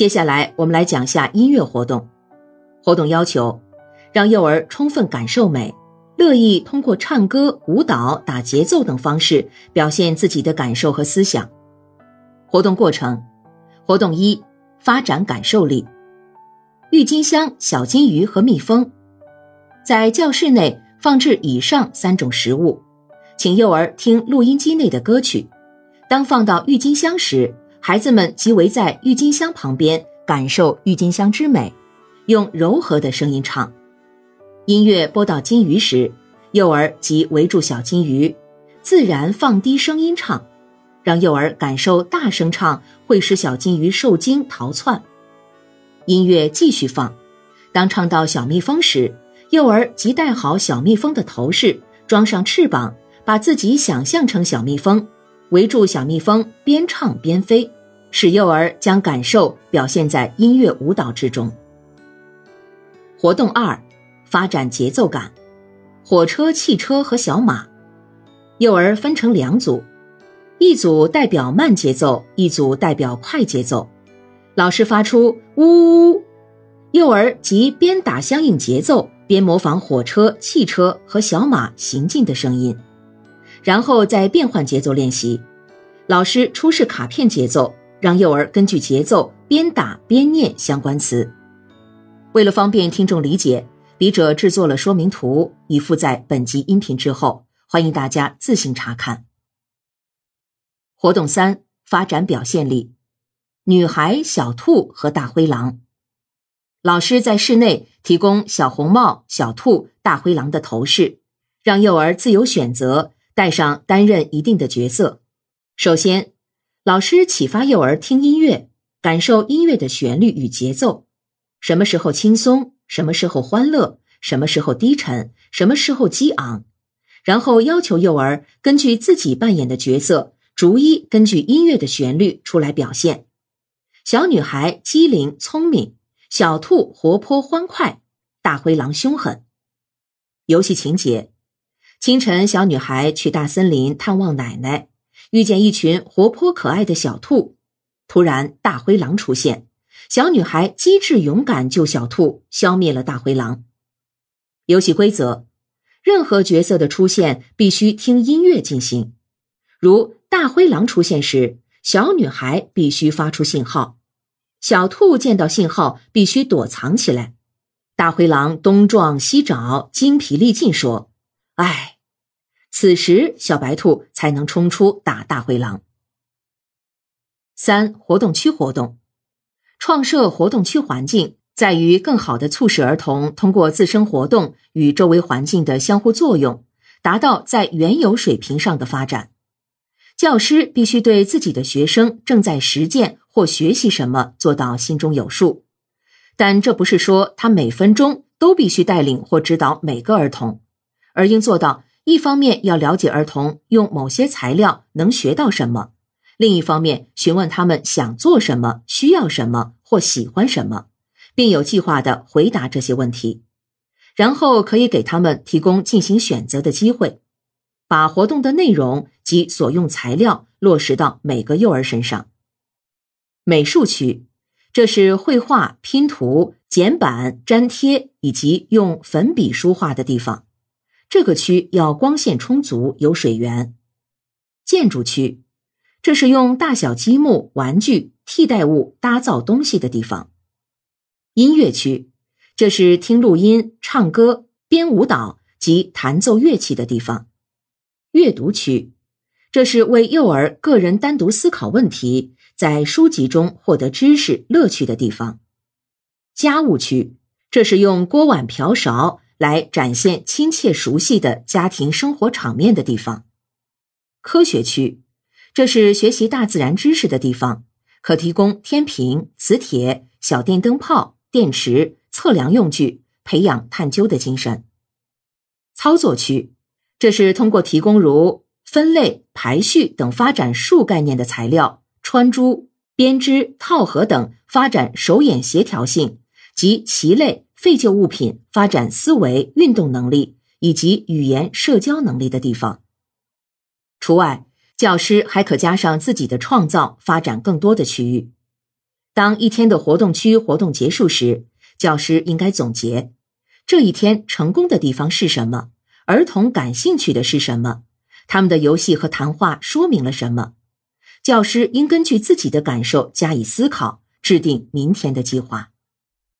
接下来我们来讲下音乐活动。活动要求，让幼儿充分感受美，乐意通过唱歌、舞蹈、打节奏等方式表现自己的感受和思想。活动过程：活动一，发展感受力。郁金香、小金鱼和蜜蜂，在教室内放置以上三种食物，请幼儿听录音机内的歌曲。当放到郁金香时，孩子们即围在郁金香旁边，感受郁金香之美，用柔和的声音唱。音乐播到金鱼时，幼儿即围住小金鱼，自然放低声音唱，让幼儿感受大声唱会使小金鱼受惊逃窜。音乐继续放，当唱到小蜜蜂时，幼儿即戴好小蜜蜂的头饰，装上翅膀，把自己想象成小蜜蜂。围住小蜜蜂，边唱边飞，使幼儿将感受表现在音乐舞蹈之中。活动二，发展节奏感。火车、汽车和小马，幼儿分成两组，一组代表慢节奏，一组代表快节奏。老师发出呜呜，幼儿即边打相应节奏，边模仿火车、汽车和小马行进的声音。然后再变换节奏练习，老师出示卡片节奏，让幼儿根据节奏边打边念相关词。为了方便听众理解，笔者制作了说明图，已附在本集音频之后，欢迎大家自行查看。活动三：发展表现力。女孩、小兔和大灰狼。老师在室内提供小红帽、小兔、大灰狼的头饰，让幼儿自由选择。带上担任一定的角色。首先，老师启发幼儿听音乐，感受音乐的旋律与节奏，什么时候轻松，什么时候欢乐，什么时候低沉，什么时候激昂。然后要求幼儿根据自己扮演的角色，逐一根据音乐的旋律出来表现。小女孩机灵聪明，小兔活泼欢快，大灰狼凶狠。游戏情节。清晨，小女孩去大森林探望奶奶，遇见一群活泼可爱的小兔。突然，大灰狼出现，小女孩机智勇敢救小兔，消灭了大灰狼。游戏规则：任何角色的出现必须听音乐进行。如大灰狼出现时，小女孩必须发出信号；小兔见到信号必须躲藏起来。大灰狼东撞西找，精疲力尽说。哎，此时小白兔才能冲出打大灰狼。三活动区活动，创设活动区环境在于更好的促使儿童通过自身活动与周围环境的相互作用，达到在原有水平上的发展。教师必须对自己的学生正在实践或学习什么做到心中有数，但这不是说他每分钟都必须带领或指导每个儿童。而应做到，一方面要了解儿童用某些材料能学到什么，另一方面询问他们想做什么、需要什么或喜欢什么，并有计划的回答这些问题，然后可以给他们提供进行选择的机会，把活动的内容及所用材料落实到每个幼儿身上。美术区，这是绘画、拼图、剪板、粘贴以及用粉笔书画的地方。这个区要光线充足，有水源。建筑区，这是用大小积木、玩具、替代物搭造东西的地方。音乐区，这是听录音、唱歌、编舞蹈及弹奏乐器的地方。阅读区，这是为幼儿个人单独思考问题，在书籍中获得知识乐趣的地方。家务区，这是用锅碗瓢勺。来展现亲切熟悉的家庭生活场面的地方。科学区，这是学习大自然知识的地方，可提供天平、磁铁、小电灯泡、电池、测量用具，培养探究的精神。操作区，这是通过提供如分类、排序等发展数概念的材料，穿珠、编织、套盒等发展手眼协调性及棋类。废旧物品发展思维运动能力以及语言社交能力的地方。除外，教师还可加上自己的创造，发展更多的区域。当一天的活动区活动结束时，教师应该总结这一天成功的地方是什么，儿童感兴趣的是什么，他们的游戏和谈话说明了什么。教师应根据自己的感受加以思考，制定明天的计划。